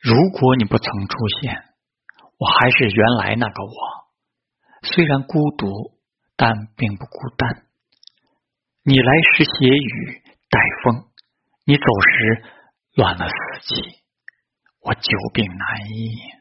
如果你不曾出现我还是原来那个我虽然孤独但并不孤单。你来时携雨带风你走时乱了四季我久病难医。